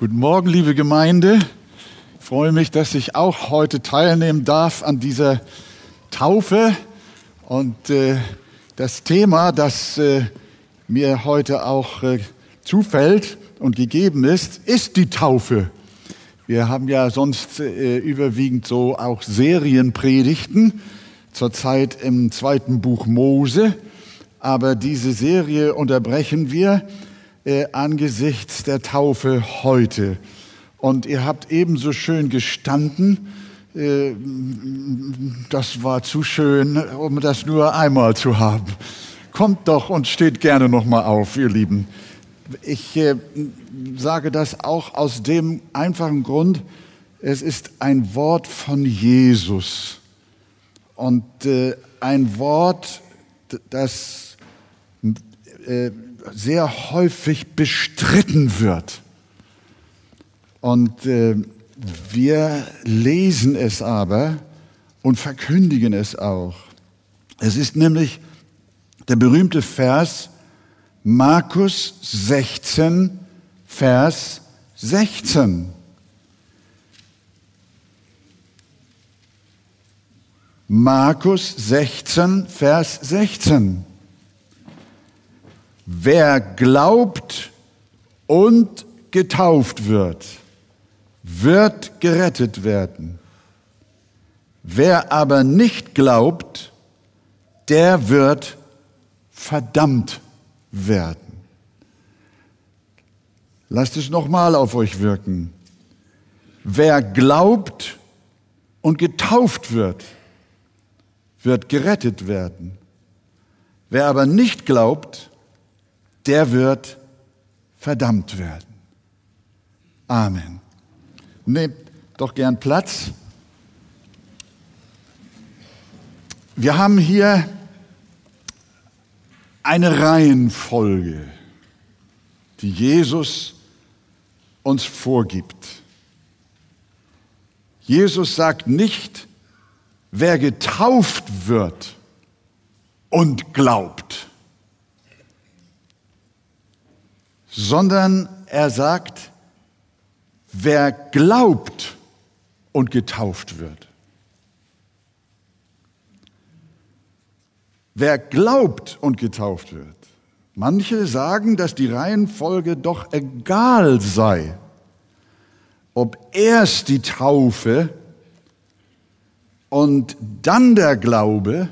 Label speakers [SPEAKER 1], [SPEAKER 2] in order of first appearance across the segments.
[SPEAKER 1] Guten Morgen, liebe Gemeinde. Ich freue mich, dass ich auch heute teilnehmen darf an dieser Taufe. Und äh, das Thema, das äh, mir heute auch äh, zufällt und gegeben ist, ist die Taufe. Wir haben ja sonst äh, überwiegend so auch Serienpredigten, zurzeit im zweiten Buch Mose. Aber diese Serie unterbrechen wir äh, angesichts der Taufe heute. Und ihr habt ebenso schön gestanden. Äh, das war zu schön, um das nur einmal zu haben. Kommt doch und steht gerne noch mal auf, ihr Lieben. Ich äh, sage das auch aus dem einfachen Grund, es ist ein Wort von Jesus und äh, ein Wort, das äh, sehr häufig bestritten wird. Und äh, wir lesen es aber und verkündigen es auch. Es ist nämlich der berühmte Vers Markus 16, Vers 16. Markus 16, Vers 16. Wer glaubt und getauft wird, wird gerettet werden. Wer aber nicht glaubt, der wird verdammt werden. Lasst es nochmal auf euch wirken. Wer glaubt und getauft wird, wird gerettet werden. Wer aber nicht glaubt, der wird verdammt werden. Amen. Nehmt doch gern Platz. Wir haben hier eine Reihenfolge, die Jesus uns vorgibt. Jesus sagt nicht, wer getauft wird und glaubt. Sondern er sagt, wer glaubt und getauft wird. Wer glaubt und getauft wird. Manche sagen, dass die Reihenfolge doch egal sei, ob erst die Taufe und dann der Glaube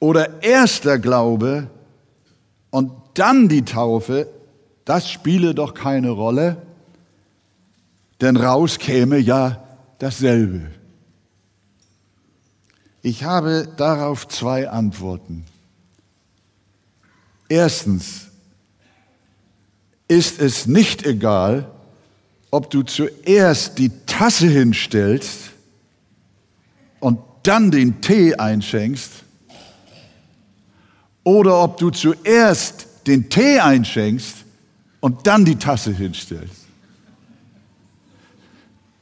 [SPEAKER 1] oder erst der Glaube und dann die Taufe, das spiele doch keine Rolle, denn raus käme ja dasselbe. Ich habe darauf zwei Antworten. Erstens ist es nicht egal, ob du zuerst die Tasse hinstellst und dann den Tee einschenkst oder ob du zuerst den Tee einschenkst und dann die Tasse hinstellst.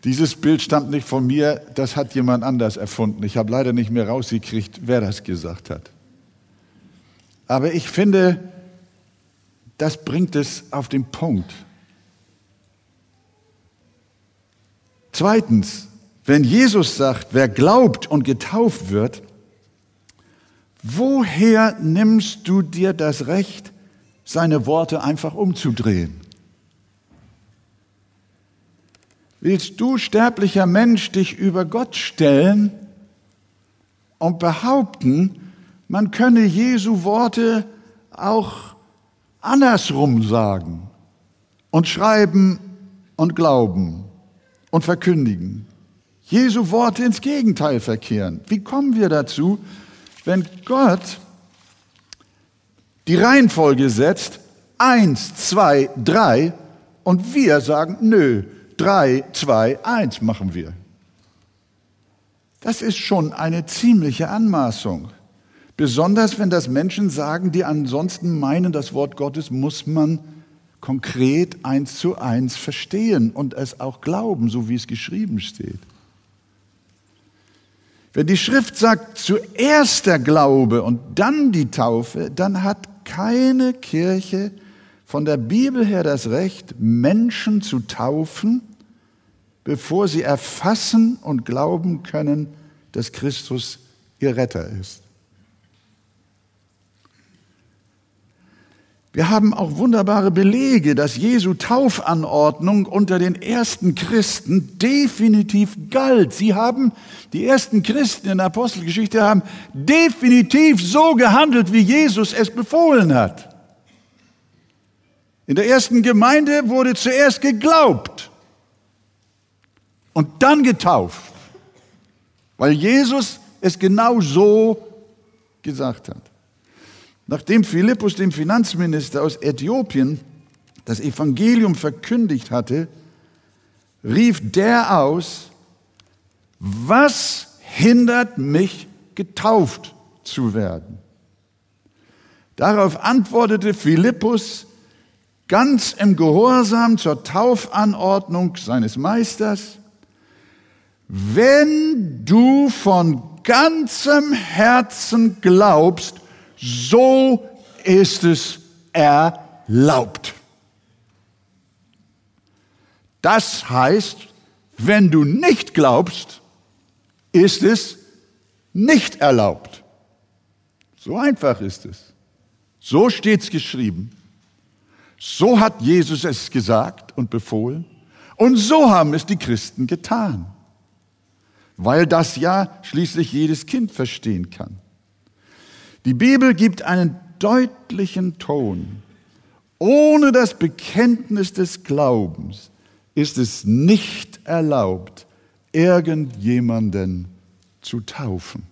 [SPEAKER 1] Dieses Bild stammt nicht von mir, das hat jemand anders erfunden. Ich habe leider nicht mehr rausgekriegt, wer das gesagt hat. Aber ich finde, das bringt es auf den Punkt. Zweitens, wenn Jesus sagt, wer glaubt und getauft wird, woher nimmst du dir das Recht, seine Worte einfach umzudrehen. Willst du, sterblicher Mensch, dich über Gott stellen und behaupten, man könne Jesu Worte auch andersrum sagen und schreiben und glauben und verkündigen? Jesu Worte ins Gegenteil verkehren. Wie kommen wir dazu, wenn Gott die Reihenfolge setzt, eins, zwei, drei, und wir sagen, nö, drei, zwei, eins machen wir. Das ist schon eine ziemliche Anmaßung. Besonders wenn das Menschen sagen, die ansonsten meinen, das Wort Gottes muss man konkret eins zu eins verstehen und es auch glauben, so wie es geschrieben steht. Wenn die Schrift sagt, zuerst der Glaube und dann die Taufe, dann hat keine Kirche von der Bibel her das Recht, Menschen zu taufen, bevor sie erfassen und glauben können, dass Christus ihr Retter ist. Wir haben auch wunderbare Belege, dass Jesu Taufanordnung unter den ersten Christen definitiv galt. Sie haben, die ersten Christen in der Apostelgeschichte haben definitiv so gehandelt, wie Jesus es befohlen hat. In der ersten Gemeinde wurde zuerst geglaubt und dann getauft, weil Jesus es genau so gesagt hat. Nachdem Philippus dem Finanzminister aus Äthiopien das Evangelium verkündigt hatte, rief der aus, was hindert mich, getauft zu werden? Darauf antwortete Philippus ganz im Gehorsam zur Taufanordnung seines Meisters, wenn du von ganzem Herzen glaubst, so ist es erlaubt. Das heißt, wenn du nicht glaubst, ist es nicht erlaubt. So einfach ist es. So steht es geschrieben. So hat Jesus es gesagt und befohlen. Und so haben es die Christen getan. Weil das ja schließlich jedes Kind verstehen kann. Die Bibel gibt einen deutlichen Ton. Ohne das Bekenntnis des Glaubens ist es nicht erlaubt, irgendjemanden zu taufen.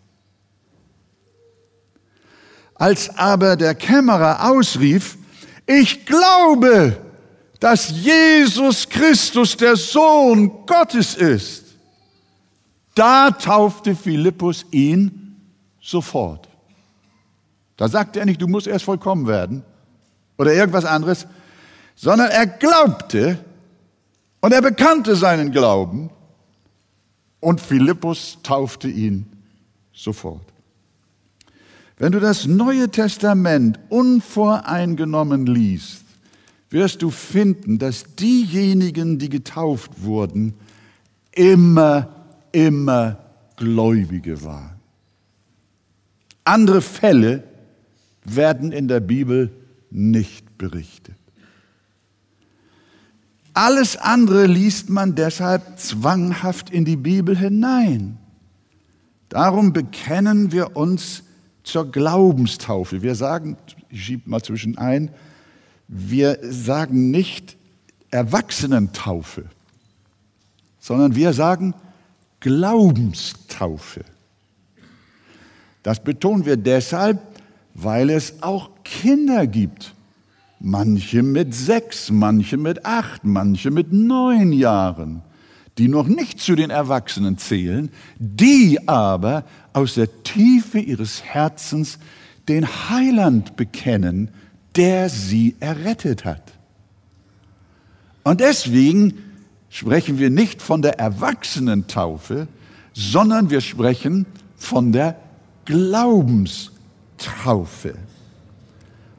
[SPEAKER 1] Als aber der Kämmerer ausrief, ich glaube, dass Jesus Christus der Sohn Gottes ist, da taufte Philippus ihn sofort. Da sagte er nicht, du musst erst vollkommen werden oder irgendwas anderes, sondern er glaubte und er bekannte seinen Glauben und Philippus taufte ihn sofort. Wenn du das Neue Testament unvoreingenommen liest, wirst du finden, dass diejenigen, die getauft wurden, immer, immer Gläubige waren. Andere Fälle werden in der Bibel nicht berichtet. Alles andere liest man deshalb zwanghaft in die Bibel hinein. Darum bekennen wir uns zur Glaubenstaufe. Wir sagen, ich schiebe mal zwischen ein, wir sagen nicht Erwachsenentaufe, sondern wir sagen Glaubenstaufe. Das betonen wir deshalb, weil es auch Kinder gibt. Manche mit sechs, manche mit acht, manche mit neun Jahren, die noch nicht zu den Erwachsenen zählen, die aber aus der Tiefe ihres Herzens den Heiland bekennen, der sie errettet hat. Und deswegen sprechen wir nicht von der Erwachsenentaufe, sondern wir sprechen von der Glaubenstaufe. Taufe.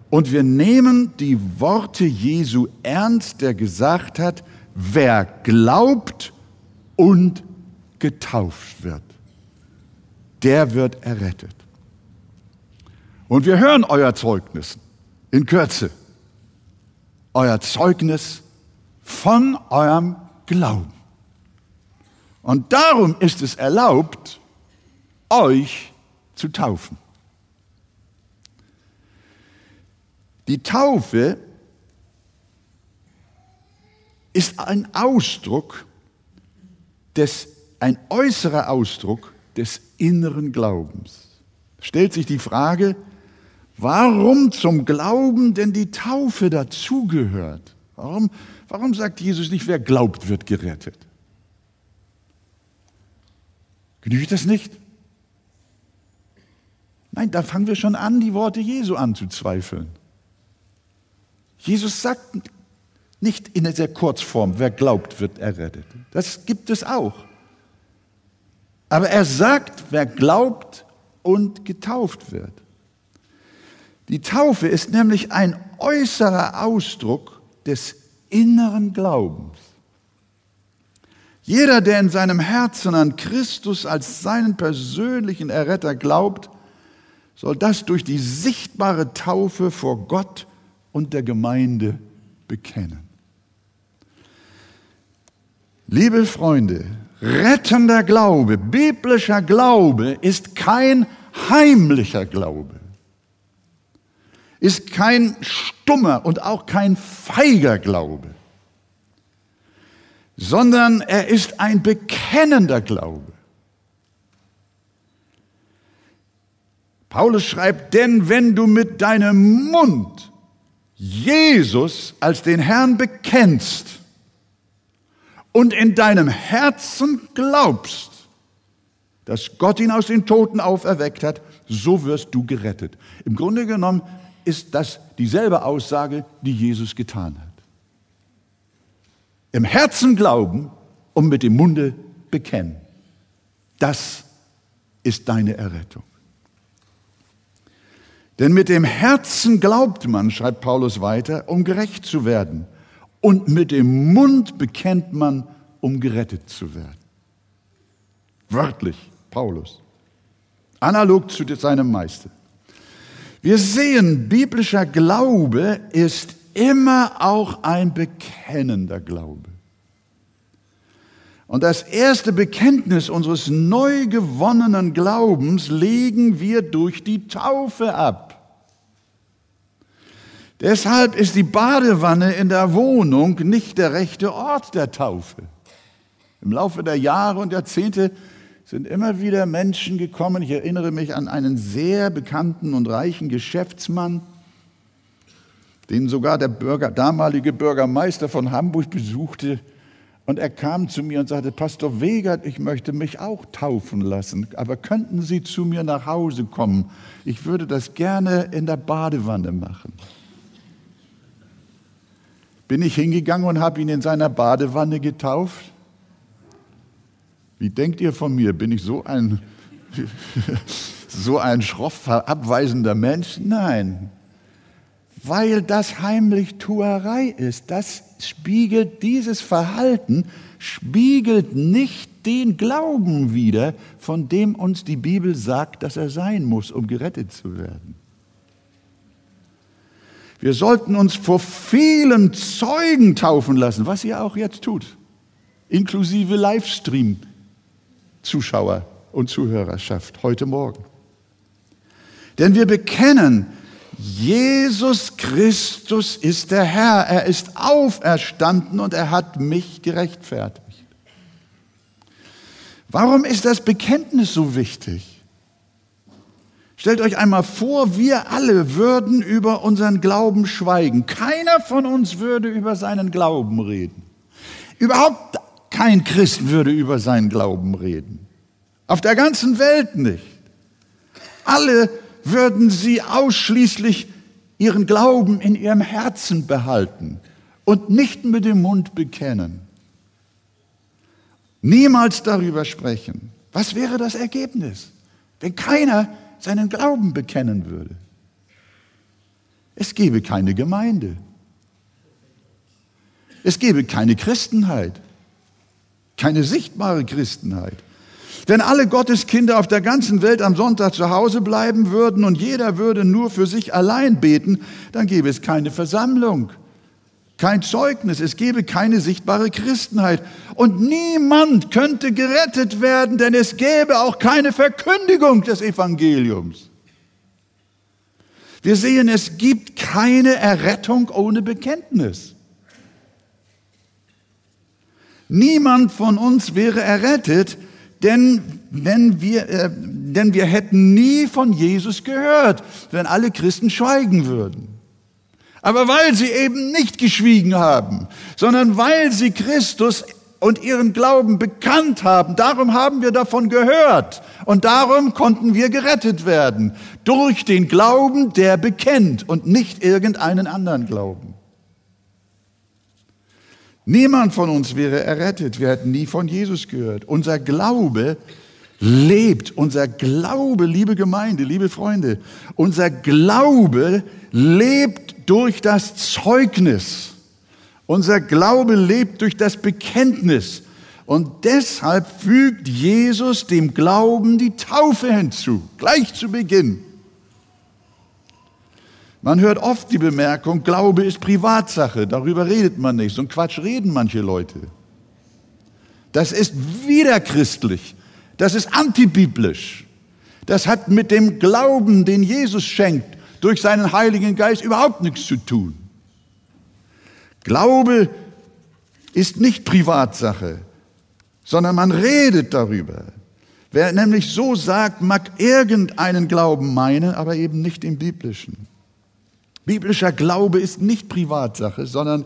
[SPEAKER 1] Und wir nehmen die Worte Jesu ernst, der gesagt hat, wer glaubt und getauft wird, der wird errettet. Und wir hören euer Zeugnis in Kürze. Euer Zeugnis von eurem Glauben. Und darum ist es erlaubt, euch zu taufen. Die Taufe ist ein Ausdruck des, ein äußerer Ausdruck des inneren Glaubens. Stellt sich die Frage, warum zum Glauben denn die Taufe dazugehört? Warum, warum sagt Jesus nicht, wer glaubt, wird gerettet? Genügt das nicht? Nein, da fangen wir schon an, die Worte Jesu anzuzweifeln. Jesus sagt nicht in dieser Kurzform, wer glaubt, wird errettet. Das gibt es auch. Aber er sagt, wer glaubt und getauft wird. Die Taufe ist nämlich ein äußerer Ausdruck des inneren Glaubens. Jeder, der in seinem Herzen an Christus als seinen persönlichen Erretter glaubt, soll das durch die sichtbare Taufe vor Gott und der Gemeinde bekennen. Liebe Freunde, rettender Glaube, biblischer Glaube ist kein heimlicher Glaube, ist kein stummer und auch kein feiger Glaube, sondern er ist ein bekennender Glaube. Paulus schreibt, denn wenn du mit deinem Mund Jesus als den Herrn bekennst und in deinem Herzen glaubst, dass Gott ihn aus den Toten auferweckt hat, so wirst du gerettet. Im Grunde genommen ist das dieselbe Aussage, die Jesus getan hat. Im Herzen glauben und mit dem Munde bekennen. Das ist deine Errettung. Denn mit dem Herzen glaubt man, schreibt Paulus weiter, um gerecht zu werden. Und mit dem Mund bekennt man, um gerettet zu werden. Wörtlich, Paulus. Analog zu seinem Meister. Wir sehen, biblischer Glaube ist immer auch ein bekennender Glaube. Und das erste Bekenntnis unseres neu gewonnenen Glaubens legen wir durch die Taufe ab. Deshalb ist die Badewanne in der Wohnung nicht der rechte Ort der Taufe. Im Laufe der Jahre und Jahrzehnte sind immer wieder Menschen gekommen. Ich erinnere mich an einen sehr bekannten und reichen Geschäftsmann, den sogar der Bürger, damalige Bürgermeister von Hamburg besuchte. Und er kam zu mir und sagte, Pastor Wegert, ich möchte mich auch taufen lassen, aber könnten Sie zu mir nach Hause kommen? Ich würde das gerne in der Badewanne machen. Bin ich hingegangen und habe ihn in seiner Badewanne getauft? Wie denkt ihr von mir? Bin ich so ein, so ein schroff abweisender Mensch? Nein weil das Heimlichtuerei ist. Das spiegelt dieses Verhalten, spiegelt nicht den Glauben wider, von dem uns die Bibel sagt, dass er sein muss, um gerettet zu werden. Wir sollten uns vor vielen Zeugen taufen lassen, was ihr auch jetzt tut, inklusive Livestream-Zuschauer und Zuhörerschaft heute Morgen. Denn wir bekennen, Jesus Christus ist der Herr. Er ist auferstanden und er hat mich gerechtfertigt. Warum ist das Bekenntnis so wichtig? Stellt euch einmal vor, wir alle würden über unseren Glauben schweigen. Keiner von uns würde über seinen Glauben reden. Überhaupt kein Christ würde über seinen Glauben reden. Auf der ganzen Welt nicht. Alle würden sie ausschließlich ihren Glauben in ihrem Herzen behalten und nicht mit dem Mund bekennen. Niemals darüber sprechen. Was wäre das Ergebnis, wenn keiner seinen Glauben bekennen würde? Es gäbe keine Gemeinde. Es gäbe keine Christenheit, keine sichtbare Christenheit. Wenn alle Gotteskinder auf der ganzen Welt am Sonntag zu Hause bleiben würden und jeder würde nur für sich allein beten, dann gäbe es keine Versammlung, kein Zeugnis, es gäbe keine sichtbare Christenheit. Und niemand könnte gerettet werden, denn es gäbe auch keine Verkündigung des Evangeliums. Wir sehen, es gibt keine Errettung ohne Bekenntnis. Niemand von uns wäre errettet, denn, wenn wir, äh, denn wir hätten nie von Jesus gehört, wenn alle Christen schweigen würden. Aber weil sie eben nicht geschwiegen haben, sondern weil sie Christus und ihren Glauben bekannt haben, darum haben wir davon gehört und darum konnten wir gerettet werden. Durch den Glauben, der bekennt und nicht irgendeinen anderen Glauben. Niemand von uns wäre errettet. Wir hätten nie von Jesus gehört. Unser Glaube lebt, unser Glaube, liebe Gemeinde, liebe Freunde, unser Glaube lebt durch das Zeugnis. Unser Glaube lebt durch das Bekenntnis. Und deshalb fügt Jesus dem Glauben die Taufe hinzu, gleich zu Beginn. Man hört oft die Bemerkung, Glaube ist Privatsache, darüber redet man nicht. So ein Quatsch reden manche Leute. Das ist widerchristlich. Das ist antibiblisch. Das hat mit dem Glauben, den Jesus schenkt, durch seinen Heiligen Geist überhaupt nichts zu tun. Glaube ist nicht Privatsache, sondern man redet darüber. Wer nämlich so sagt, mag irgendeinen Glauben meinen, aber eben nicht im biblischen. Biblischer Glaube ist nicht Privatsache, sondern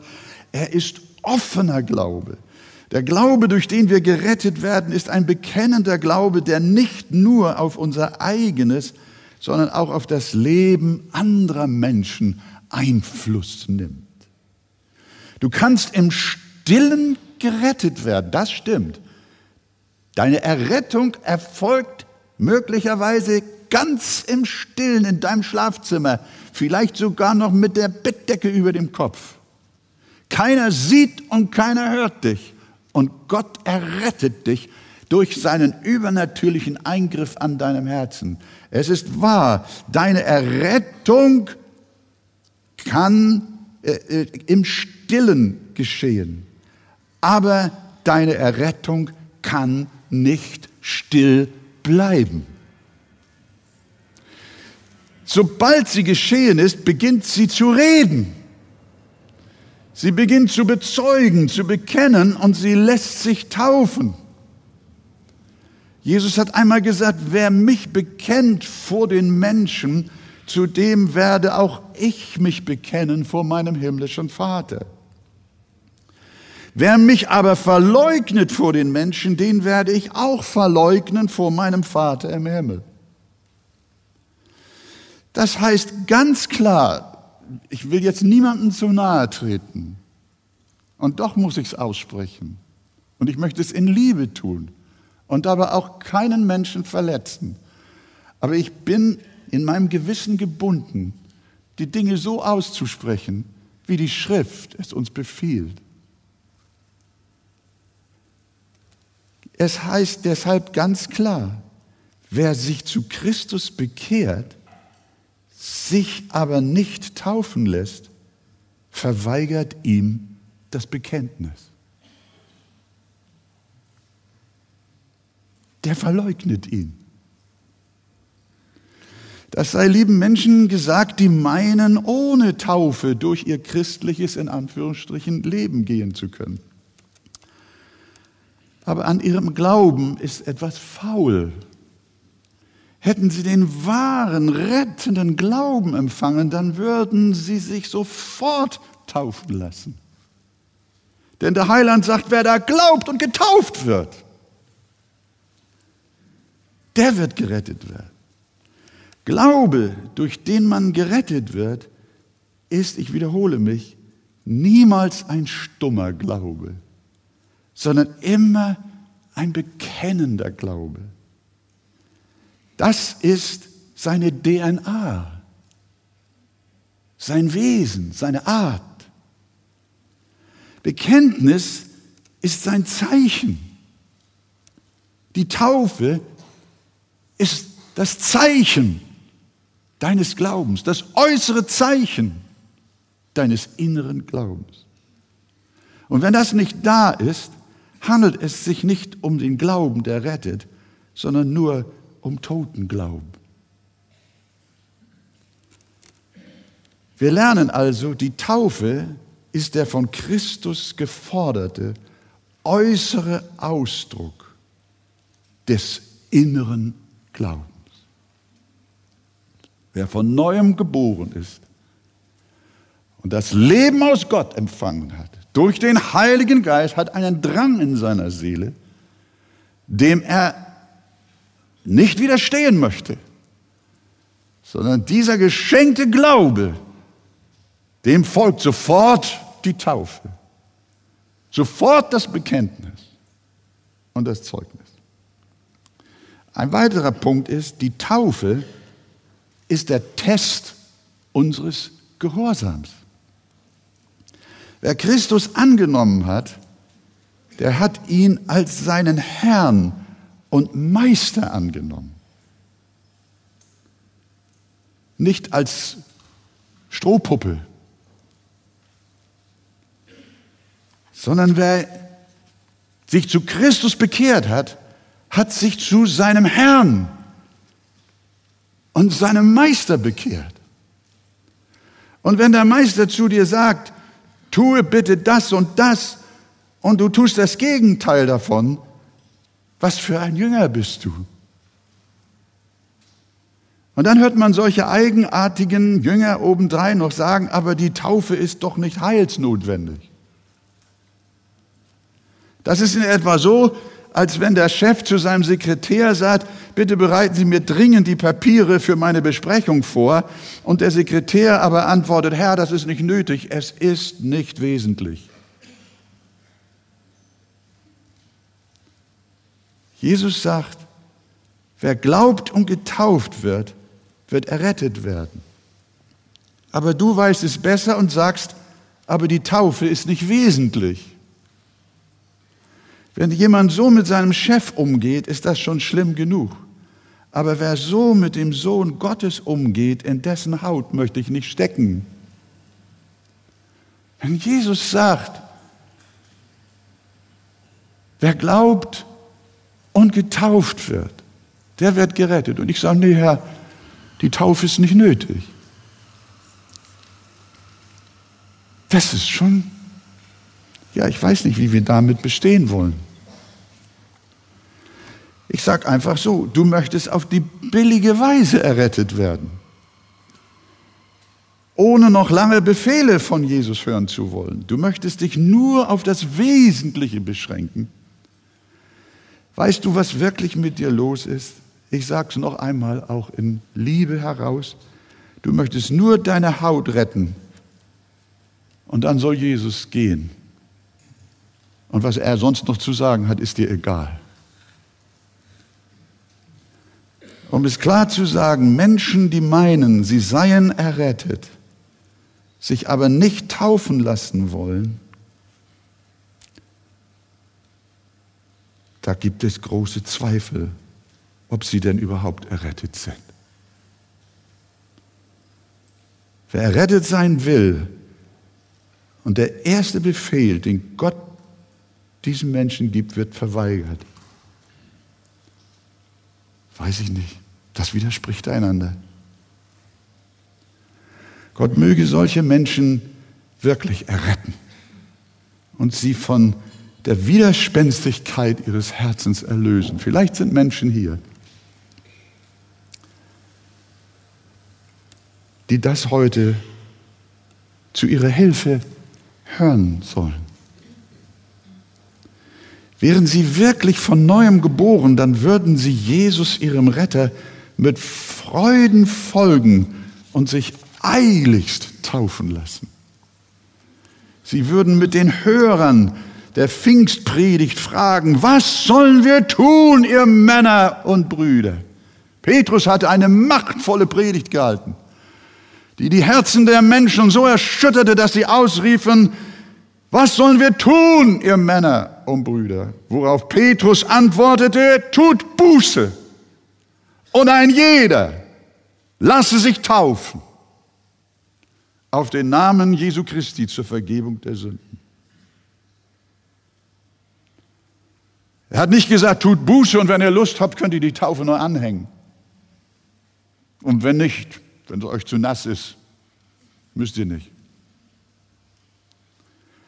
[SPEAKER 1] er ist offener Glaube. Der Glaube, durch den wir gerettet werden, ist ein bekennender Glaube, der nicht nur auf unser eigenes, sondern auch auf das Leben anderer Menschen Einfluss nimmt. Du kannst im Stillen gerettet werden, das stimmt. Deine Errettung erfolgt möglicherweise ganz im Stillen in deinem Schlafzimmer, vielleicht sogar noch mit der Bettdecke über dem Kopf. Keiner sieht und keiner hört dich. Und Gott errettet dich durch seinen übernatürlichen Eingriff an deinem Herzen. Es ist wahr, deine Errettung kann äh, äh, im Stillen geschehen. Aber deine Errettung kann nicht still bleiben. Sobald sie geschehen ist, beginnt sie zu reden. Sie beginnt zu bezeugen, zu bekennen und sie lässt sich taufen. Jesus hat einmal gesagt, wer mich bekennt vor den Menschen, zu dem werde auch ich mich bekennen vor meinem himmlischen Vater. Wer mich aber verleugnet vor den Menschen, den werde ich auch verleugnen vor meinem Vater im Himmel. Das heißt ganz klar, ich will jetzt niemandem zu nahe treten. Und doch muss ich es aussprechen. Und ich möchte es in Liebe tun und dabei auch keinen Menschen verletzen. Aber ich bin in meinem Gewissen gebunden, die Dinge so auszusprechen, wie die Schrift es uns befiehlt. Es heißt deshalb ganz klar, wer sich zu Christus bekehrt, sich aber nicht taufen lässt, verweigert ihm das Bekenntnis. Der verleugnet ihn. Das sei lieben Menschen gesagt, die meinen, ohne Taufe durch ihr christliches, in Anführungsstrichen, Leben gehen zu können. Aber an ihrem Glauben ist etwas faul Hätten sie den wahren, rettenden Glauben empfangen, dann würden sie sich sofort taufen lassen. Denn der Heiland sagt, wer da glaubt und getauft wird, der wird gerettet werden. Glaube, durch den man gerettet wird, ist, ich wiederhole mich, niemals ein stummer Glaube, sondern immer ein bekennender Glaube. Das ist seine DNA, sein Wesen, seine Art. Bekenntnis ist sein Zeichen. Die Taufe ist das Zeichen deines Glaubens, das äußere Zeichen deines inneren Glaubens. Und wenn das nicht da ist, handelt es sich nicht um den Glauben, der rettet, sondern nur um Totenglauben. Wir lernen also, die Taufe ist der von Christus geforderte äußere Ausdruck des inneren Glaubens. Wer von neuem geboren ist und das Leben aus Gott empfangen hat, durch den Heiligen Geist, hat einen Drang in seiner Seele, dem er nicht widerstehen möchte, sondern dieser geschenkte Glaube, dem folgt sofort die Taufe, sofort das Bekenntnis und das Zeugnis. Ein weiterer Punkt ist, die Taufe ist der Test unseres Gehorsams. Wer Christus angenommen hat, der hat ihn als seinen Herrn und Meister angenommen. Nicht als Strohpuppe, sondern wer sich zu Christus bekehrt hat, hat sich zu seinem Herrn und seinem Meister bekehrt. Und wenn der Meister zu dir sagt, tue bitte das und das, und du tust das Gegenteil davon, was für ein Jünger bist du? Und dann hört man solche eigenartigen Jünger obendrein noch sagen, aber die Taufe ist doch nicht heilsnotwendig. Das ist in etwa so, als wenn der Chef zu seinem Sekretär sagt, bitte bereiten Sie mir dringend die Papiere für meine Besprechung vor. Und der Sekretär aber antwortet, Herr, das ist nicht nötig, es ist nicht wesentlich. Jesus sagt, wer glaubt und getauft wird, wird errettet werden. Aber du weißt es besser und sagst, aber die Taufe ist nicht wesentlich. Wenn jemand so mit seinem Chef umgeht, ist das schon schlimm genug. Aber wer so mit dem Sohn Gottes umgeht, in dessen Haut möchte ich nicht stecken. Wenn Jesus sagt, wer glaubt und getauft wird, der wird gerettet. Und ich sage, nee, Herr, die Taufe ist nicht nötig. Das ist schon, ja, ich weiß nicht, wie wir damit bestehen wollen. Ich sage einfach so, du möchtest auf die billige Weise errettet werden, ohne noch lange Befehle von Jesus hören zu wollen. Du möchtest dich nur auf das Wesentliche beschränken. Weißt du, was wirklich mit dir los ist? Ich sage es noch einmal, auch in Liebe heraus. Du möchtest nur deine Haut retten. Und dann soll Jesus gehen. Und was er sonst noch zu sagen hat, ist dir egal. Um es klar zu sagen, Menschen, die meinen, sie seien errettet, sich aber nicht taufen lassen wollen, da gibt es große Zweifel, ob sie denn überhaupt errettet sind. Wer errettet sein will, und der erste Befehl, den Gott diesem Menschen gibt, wird verweigert. Weiß ich nicht. Das widerspricht einander. Gott möge solche Menschen wirklich erretten und sie von der Widerspenstigkeit ihres Herzens erlösen. Vielleicht sind Menschen hier, die das heute zu ihrer Hilfe hören sollen. Wären sie wirklich von neuem geboren, dann würden sie Jesus, ihrem Retter, mit Freuden folgen und sich eiligst taufen lassen. Sie würden mit den Hörern der Pfingstpredigt fragen, was sollen wir tun, ihr Männer und Brüder? Petrus hatte eine machtvolle Predigt gehalten, die die Herzen der Menschen so erschütterte, dass sie ausriefen, was sollen wir tun, ihr Männer und Brüder? Worauf Petrus antwortete, tut Buße und ein jeder lasse sich taufen auf den Namen Jesu Christi zur Vergebung der Sünden. Er hat nicht gesagt, tut Buße und wenn ihr Lust habt, könnt ihr die Taufe nur anhängen. Und wenn nicht, wenn es euch zu nass ist, müsst ihr nicht.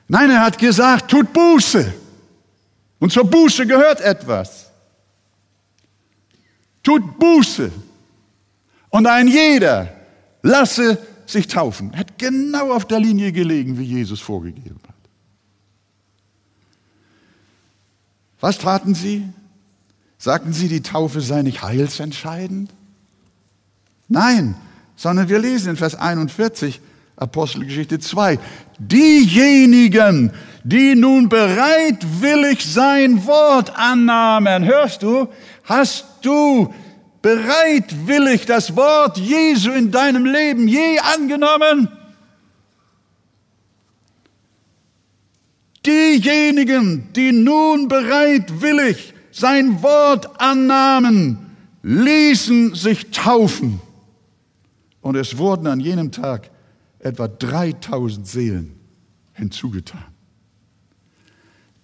[SPEAKER 1] Nein, er hat gesagt, tut Buße. Und zur Buße gehört etwas tut Buße und ein jeder lasse sich taufen. Er hat genau auf der Linie gelegen, wie Jesus vorgegeben hat. Was taten sie? Sagten sie, die Taufe sei nicht heilsentscheidend? Nein, sondern wir lesen in Vers 41, Apostelgeschichte 2. Diejenigen, die nun bereitwillig sein Wort annahmen, hörst du, hast du bereitwillig das Wort Jesu in deinem Leben je angenommen? Diejenigen, die nun bereitwillig sein Wort annahmen, ließen sich taufen. Und es wurden an jenem Tag etwa 3000 Seelen hinzugetan.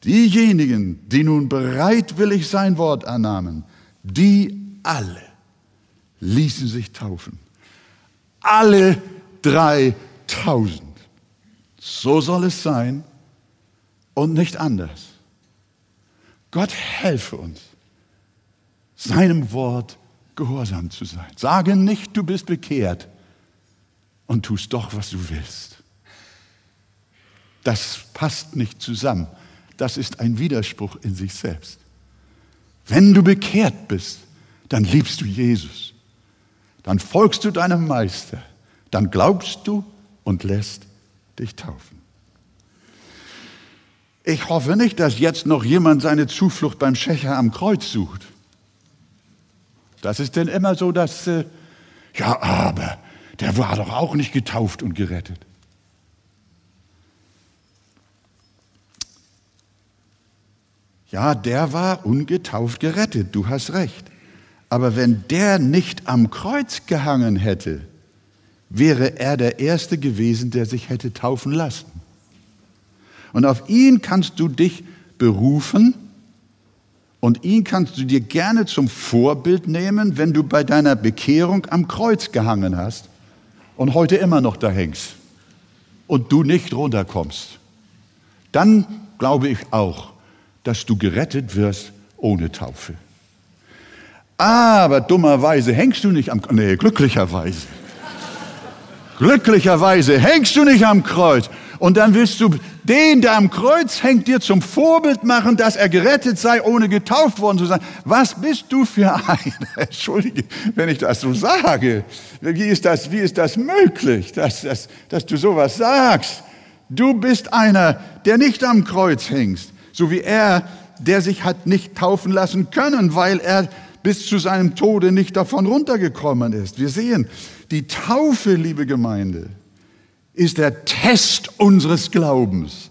[SPEAKER 1] Diejenigen, die nun bereitwillig sein Wort annahmen, die alle ließen sich taufen. Alle 3000. So soll es sein und nicht anders. Gott helfe uns, seinem Wort gehorsam zu sein. Sage nicht, du bist bekehrt und tust doch, was du willst. Das passt nicht zusammen. Das ist ein Widerspruch in sich selbst. Wenn du bekehrt bist, dann liebst du Jesus. Dann folgst du deinem Meister. Dann glaubst du und lässt dich taufen. Ich hoffe nicht, dass jetzt noch jemand seine Zuflucht beim Schächer am Kreuz sucht. Das ist denn immer so, dass, äh, ja, aber der war doch auch nicht getauft und gerettet. Ja, der war ungetauft gerettet, du hast recht. Aber wenn der nicht am Kreuz gehangen hätte, wäre er der Erste gewesen, der sich hätte taufen lassen. Und auf ihn kannst du dich berufen und ihn kannst du dir gerne zum Vorbild nehmen, wenn du bei deiner Bekehrung am Kreuz gehangen hast und heute immer noch da hängst und du nicht runterkommst. Dann glaube ich auch, dass du gerettet wirst ohne Taufe. Aber dummerweise hängst du nicht am Kreuz. Nee, glücklicherweise. glücklicherweise hängst du nicht am Kreuz. Und dann willst du den, der am Kreuz hängt, dir zum Vorbild machen, dass er gerettet sei, ohne getauft worden zu sein. Was bist du für ein? Entschuldige, wenn ich das so sage. Wie ist das, wie ist das möglich, dass, dass, dass du sowas sagst? Du bist einer, der nicht am Kreuz hängst, so wie er, der sich hat nicht taufen lassen können, weil er bis zu seinem Tode nicht davon runtergekommen ist. Wir sehen, die Taufe, liebe Gemeinde, ist der Test unseres Glaubens.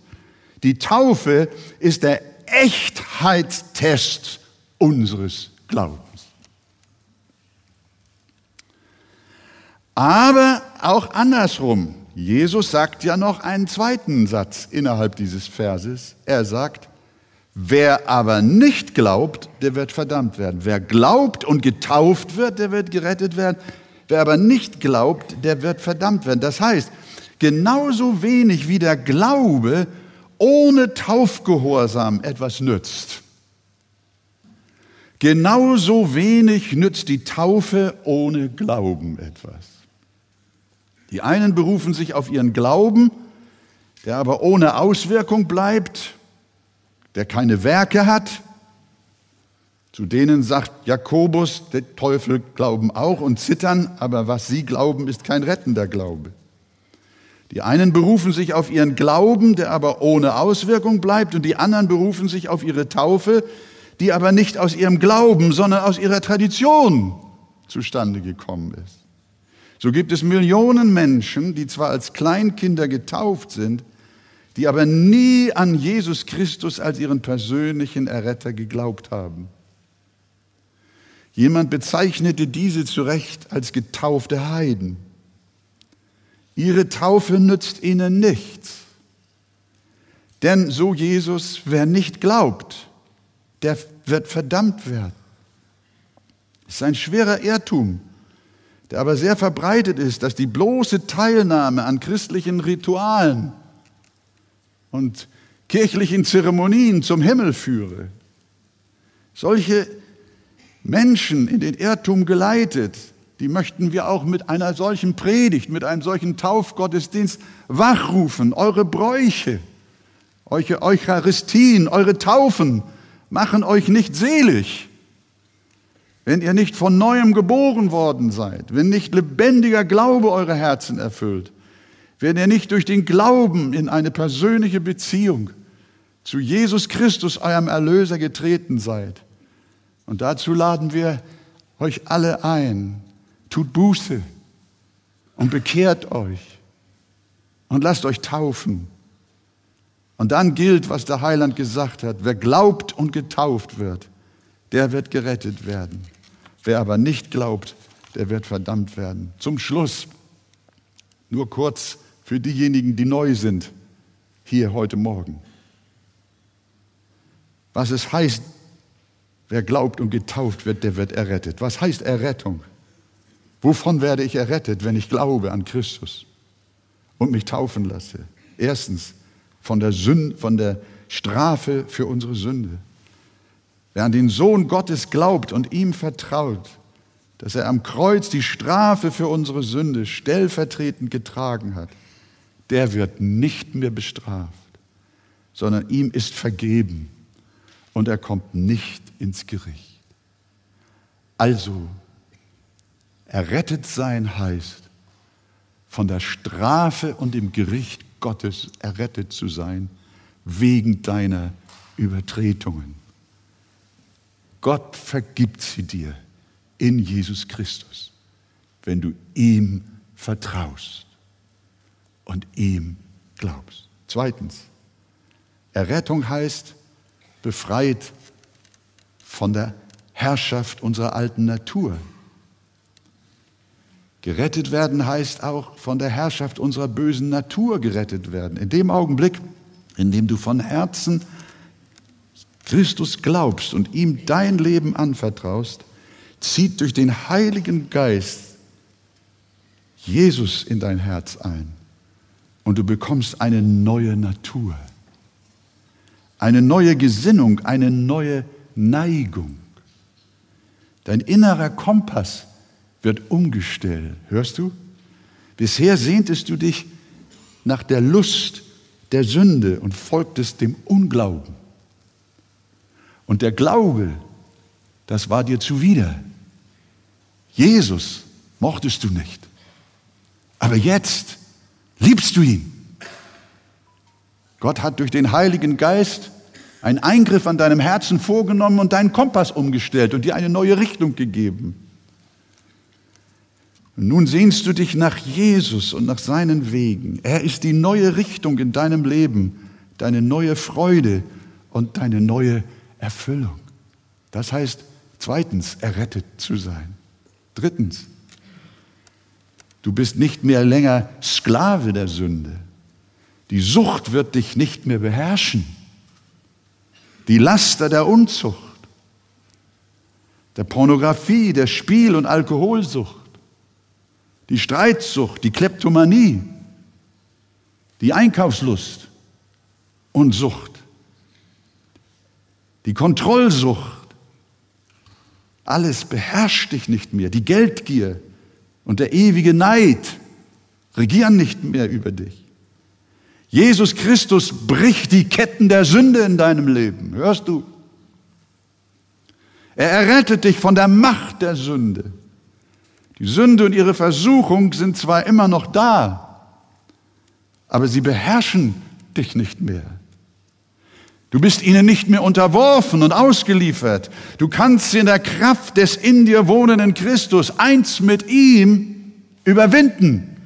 [SPEAKER 1] Die Taufe ist der Echtheitstest unseres Glaubens. Aber auch andersrum. Jesus sagt ja noch einen zweiten Satz innerhalb dieses Verses. Er sagt, wer aber nicht glaubt, der wird verdammt werden. Wer glaubt und getauft wird, der wird gerettet werden. Wer aber nicht glaubt, der wird verdammt werden. Das heißt, genauso wenig wie der Glaube ohne Taufgehorsam etwas nützt. Genauso wenig nützt die Taufe ohne Glauben etwas. Die einen berufen sich auf ihren Glauben, der aber ohne Auswirkung bleibt, der keine Werke hat. Zu denen sagt Jakobus, der Teufel glauben auch und zittern, aber was sie glauben, ist kein rettender Glaube. Die einen berufen sich auf ihren Glauben, der aber ohne Auswirkung bleibt, und die anderen berufen sich auf ihre Taufe, die aber nicht aus ihrem Glauben, sondern aus ihrer Tradition zustande gekommen ist. So gibt es Millionen Menschen, die zwar als Kleinkinder getauft sind, die aber nie an Jesus Christus als ihren persönlichen Erretter geglaubt haben. Jemand bezeichnete diese zu Recht als getaufte Heiden. Ihre Taufe nützt ihnen nichts. Denn so Jesus, wer nicht glaubt, der wird verdammt werden. Es ist ein schwerer Irrtum, der aber sehr verbreitet ist, dass die bloße Teilnahme an christlichen Ritualen und kirchlichen Zeremonien zum Himmel führe. Solche Menschen in den Irrtum geleitet, die möchten wir auch mit einer solchen Predigt, mit einem solchen Taufgottesdienst wachrufen. Eure Bräuche, eure Eucharistien, eure Taufen machen euch nicht selig, wenn ihr nicht von neuem geboren worden seid, wenn nicht lebendiger Glaube eure Herzen erfüllt, wenn ihr nicht durch den Glauben in eine persönliche Beziehung zu Jesus Christus, eurem Erlöser, getreten seid. Und dazu laden wir euch alle ein. Tut Buße und bekehrt euch und lasst euch taufen. Und dann gilt, was der Heiland gesagt hat. Wer glaubt und getauft wird, der wird gerettet werden. Wer aber nicht glaubt, der wird verdammt werden. Zum Schluss, nur kurz für diejenigen, die neu sind, hier heute Morgen. Was es heißt, wer glaubt und getauft wird, der wird errettet. Was heißt Errettung? Wovon werde ich errettet, wenn ich glaube an Christus und mich taufen lasse? Erstens, von der, Sünde, von der Strafe für unsere Sünde. Wer an den Sohn Gottes glaubt und ihm vertraut, dass er am Kreuz die Strafe für unsere Sünde stellvertretend getragen hat, der wird nicht mehr bestraft, sondern ihm ist vergeben und er kommt nicht ins Gericht. Also, errettet sein heißt, von der Strafe und dem Gericht Gottes errettet zu sein, wegen deiner Übertretungen. Gott vergibt sie dir in Jesus Christus, wenn du ihm vertraust und ihm glaubst. Zweitens, Errettung heißt befreit von der Herrschaft unserer alten Natur. Gerettet werden heißt auch von der Herrschaft unserer bösen Natur gerettet werden. In dem Augenblick, in dem du von Herzen Christus glaubst und ihm dein Leben anvertraust, zieht durch den Heiligen Geist Jesus in dein Herz ein und du bekommst eine neue Natur, eine neue Gesinnung, eine neue Neigung. Dein innerer Kompass wird umgestellt. Hörst du? Bisher sehntest du dich nach der Lust der Sünde und folgtest dem Unglauben. Und der Glaube, das war dir zuwider. Jesus mochtest du nicht. Aber jetzt liebst du ihn. Gott hat durch den Heiligen Geist einen Eingriff an deinem Herzen vorgenommen und deinen Kompass umgestellt und dir eine neue Richtung gegeben. Und nun sehnst du dich nach Jesus und nach seinen Wegen. Er ist die neue Richtung in deinem Leben, deine neue Freude und deine neue Erfüllung. Das heißt, zweitens, errettet zu sein. Drittens, du bist nicht mehr länger Sklave der Sünde. Die Sucht wird dich nicht mehr beherrschen. Die Laster der Unzucht, der Pornografie, der Spiel- und Alkoholsucht, die Streitsucht, die Kleptomanie, die Einkaufslust und Sucht, die Kontrollsucht, alles beherrscht dich nicht mehr. Die Geldgier und der ewige Neid regieren nicht mehr über dich. Jesus Christus bricht die Ketten der Sünde in deinem Leben. Hörst du? Er errettet dich von der Macht der Sünde. Die Sünde und ihre Versuchung sind zwar immer noch da, aber sie beherrschen dich nicht mehr. Du bist ihnen nicht mehr unterworfen und ausgeliefert. Du kannst sie in der Kraft des in dir wohnenden Christus eins mit ihm überwinden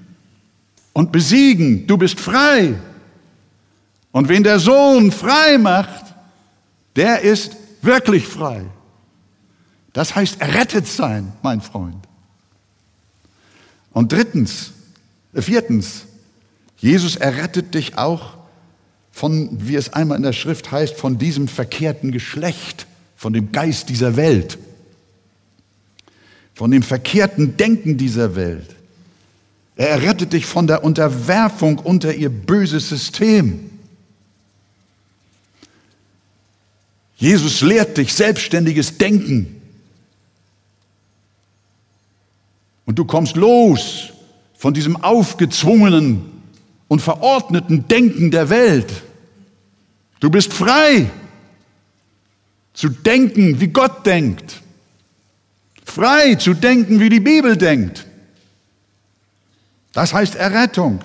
[SPEAKER 1] und besiegen. Du bist frei. Und wen der Sohn frei macht, der ist wirklich frei. Das heißt errettet sein, mein Freund. Und drittens, äh, viertens, Jesus errettet dich auch von, wie es einmal in der Schrift heißt, von diesem verkehrten Geschlecht, von dem Geist dieser Welt, von dem verkehrten Denken dieser Welt. Er errettet dich von der Unterwerfung unter ihr böses System. Jesus lehrt dich selbstständiges Denken. Und du kommst los von diesem aufgezwungenen und verordneten Denken der Welt. Du bist frei zu denken, wie Gott denkt. Frei zu denken, wie die Bibel denkt. Das heißt Errettung.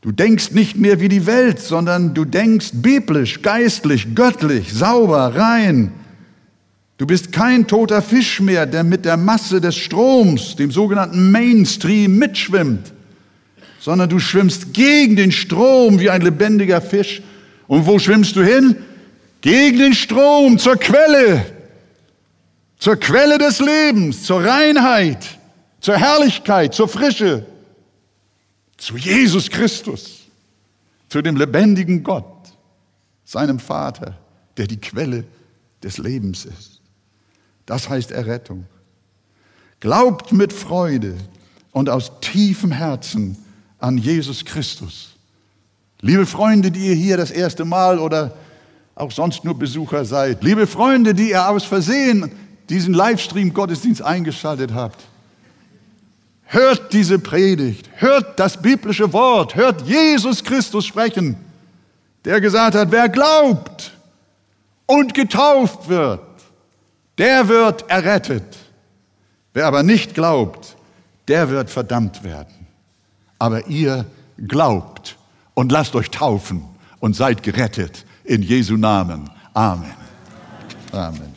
[SPEAKER 1] Du denkst nicht mehr wie die Welt, sondern du denkst biblisch, geistlich, göttlich, sauber, rein. Du bist kein toter Fisch mehr, der mit der Masse des Stroms, dem sogenannten Mainstream, mitschwimmt, sondern du schwimmst gegen den Strom wie ein lebendiger Fisch. Und wo schwimmst du hin? Gegen den Strom, zur Quelle, zur Quelle des Lebens, zur Reinheit, zur Herrlichkeit, zur Frische zu Jesus Christus, zu dem lebendigen Gott, seinem Vater, der die Quelle des Lebens ist. Das heißt Errettung. Glaubt mit Freude und aus tiefem Herzen an Jesus Christus. Liebe Freunde, die ihr hier das erste Mal oder auch sonst nur Besucher seid, liebe Freunde, die ihr aus Versehen diesen Livestream-Gottesdienst eingeschaltet habt, Hört diese Predigt, hört das biblische Wort, hört Jesus Christus sprechen, der gesagt hat, wer glaubt und getauft wird, der wird errettet. Wer aber nicht glaubt, der wird verdammt werden. Aber ihr glaubt und lasst euch taufen und seid gerettet in Jesu Namen. Amen. Amen.